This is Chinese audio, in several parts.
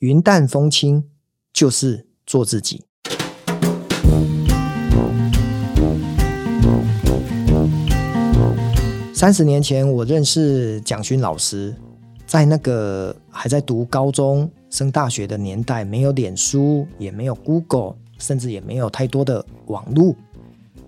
云淡风轻就是做自己。三十年前，我认识蒋勋老师，在那个还在读高中升大学的年代，没有脸书，也没有 Google，甚至也没有太多的网络。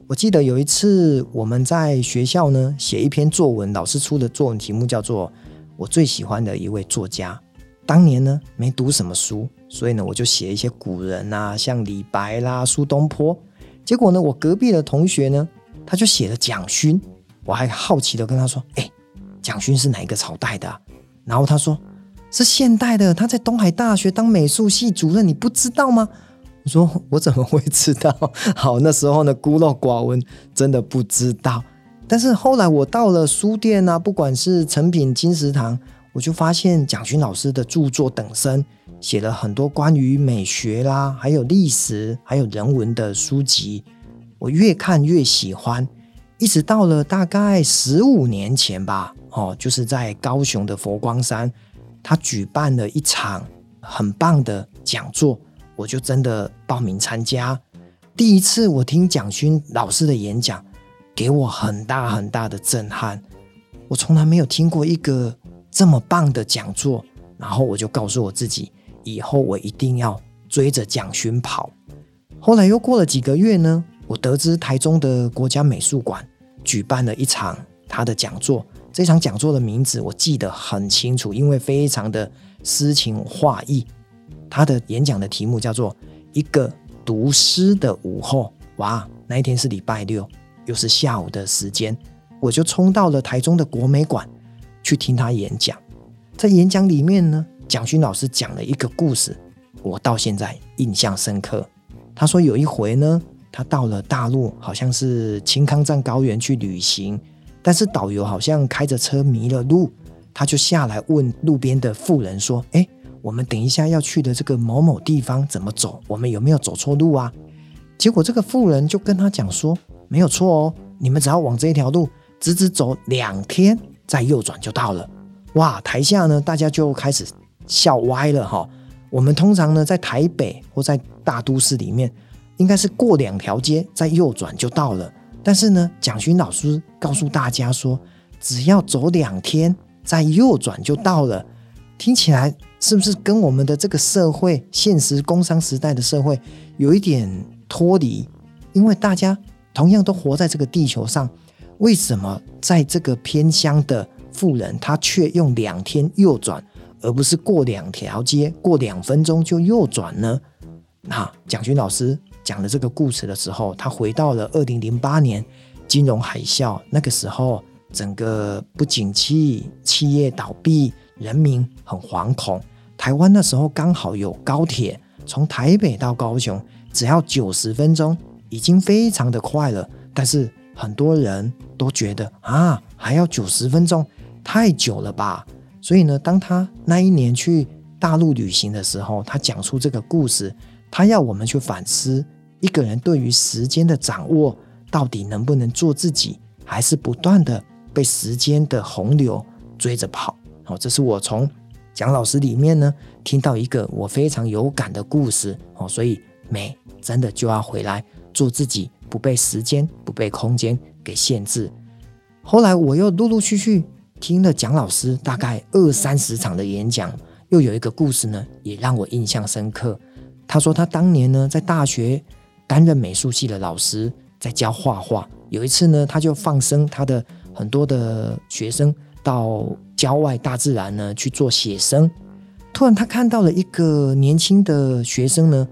我记得有一次，我们在学校呢写一篇作文，老师出的作文题目叫做《我最喜欢的一位作家》。当年呢没读什么书，所以呢我就写一些古人啊，像李白啦、苏东坡。结果呢，我隔壁的同学呢，他就写了蒋勋。我还好奇的跟他说：“哎，蒋勋是哪一个朝代的？”然后他说：“是现代的，他在东海大学当美术系主任，你不知道吗？”我说：“我怎么会知道？” 好，那时候呢孤陋寡闻，真的不知道。但是后来我到了书店啊，不管是诚品、金石堂，我就发现蒋勋老师的著作等身，写了很多关于美学啦，还有历史，还有人文的书籍。我越看越喜欢。一直到了大概十五年前吧，哦，就是在高雄的佛光山，他举办了一场很棒的讲座，我就真的报名参加。第一次我听蒋勋老师的演讲，给我很大很大的震撼。我从来没有听过一个这么棒的讲座，然后我就告诉我自己，以后我一定要追着蒋勋跑。后来又过了几个月呢，我得知台中的国家美术馆。举办了一场他的讲座，这场讲座的名字我记得很清楚，因为非常的诗情画意。他的演讲的题目叫做《一个读诗的午后》。哇，那一天是礼拜六，又是下午的时间，我就冲到了台中的国美馆去听他演讲。在演讲里面呢，蒋勋老师讲了一个故事，我到现在印象深刻。他说有一回呢。他到了大陆，好像是青康藏高原去旅行，但是导游好像开着车迷了路，他就下来问路边的妇人说：“哎，我们等一下要去的这个某某地方怎么走？我们有没有走错路啊？”结果这个妇人就跟他讲说：“没有错哦，你们只要往这条路直直走两天，再右转就到了。”哇，台下呢大家就开始笑歪了哈。我们通常呢在台北或在大都市里面。应该是过两条街再右转就到了，但是呢，蒋勋老师告诉大家说，只要走两天再右转就到了。听起来是不是跟我们的这个社会现实工商时代的社会有一点脱离？因为大家同样都活在这个地球上，为什么在这个偏乡的富人，他却用两天右转，而不是过两条街过两分钟就右转呢？那蒋勋老师。讲了这个故事的时候，他回到了二零零八年金融海啸那个时候，整个不景气，企业倒闭，人民很惶恐。台湾那时候刚好有高铁，从台北到高雄只要九十分钟，已经非常的快了。但是很多人都觉得啊，还要九十分钟，太久了吧？所以呢，当他那一年去大陆旅行的时候，他讲出这个故事。他要我们去反思，一个人对于时间的掌握，到底能不能做自己，还是不断的被时间的洪流追着跑？好，这是我从蒋老师里面呢听到一个我非常有感的故事。哦，所以美真的就要回来做自己，不被时间、不被空间给限制。后来我又陆陆续续听了蒋老师大概二三十场的演讲，又有一个故事呢，也让我印象深刻。他说，他当年呢，在大学担任美术系的老师，在教画画。有一次呢，他就放生他的很多的学生到郊外大自然呢去做写生。突然，他看到了一个年轻的学生呢，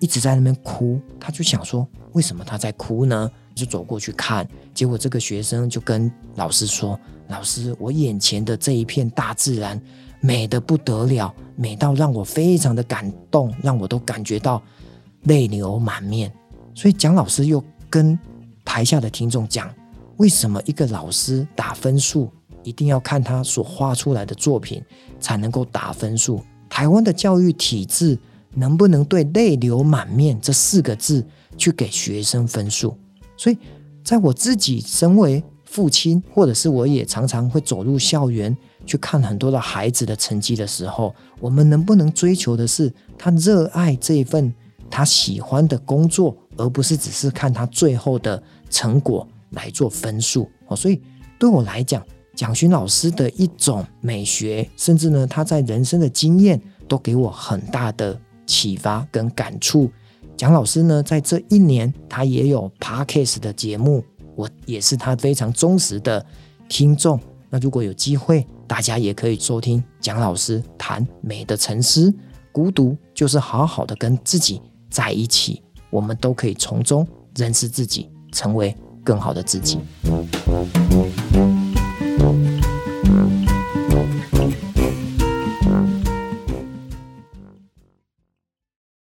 一直在那边哭。他就想说，为什么他在哭呢？就走过去看，结果这个学生就跟老师说：“老师，我眼前的这一片大自然。”美得不得了，美到让我非常的感动，让我都感觉到泪流满面。所以蒋老师又跟台下的听众讲，为什么一个老师打分数一定要看他所画出来的作品才能够打分数？台湾的教育体制能不能对“泪流满面”这四个字去给学生分数？所以，在我自己身为父亲，或者是我也常常会走入校园去看很多的孩子的成绩的时候，我们能不能追求的是他热爱这一份他喜欢的工作，而不是只是看他最后的成果来做分数？哦，所以对我来讲，蒋勋老师的一种美学，甚至呢他在人生的经验，都给我很大的启发跟感触。蒋老师呢，在这一年，他也有 Podcast 的节目，我也是他非常忠实的听众。那如果有机会，大家也可以收听蒋老师谈美的沉思。孤独就是好好的跟自己在一起，我们都可以从中认识自己，成为更好的自己。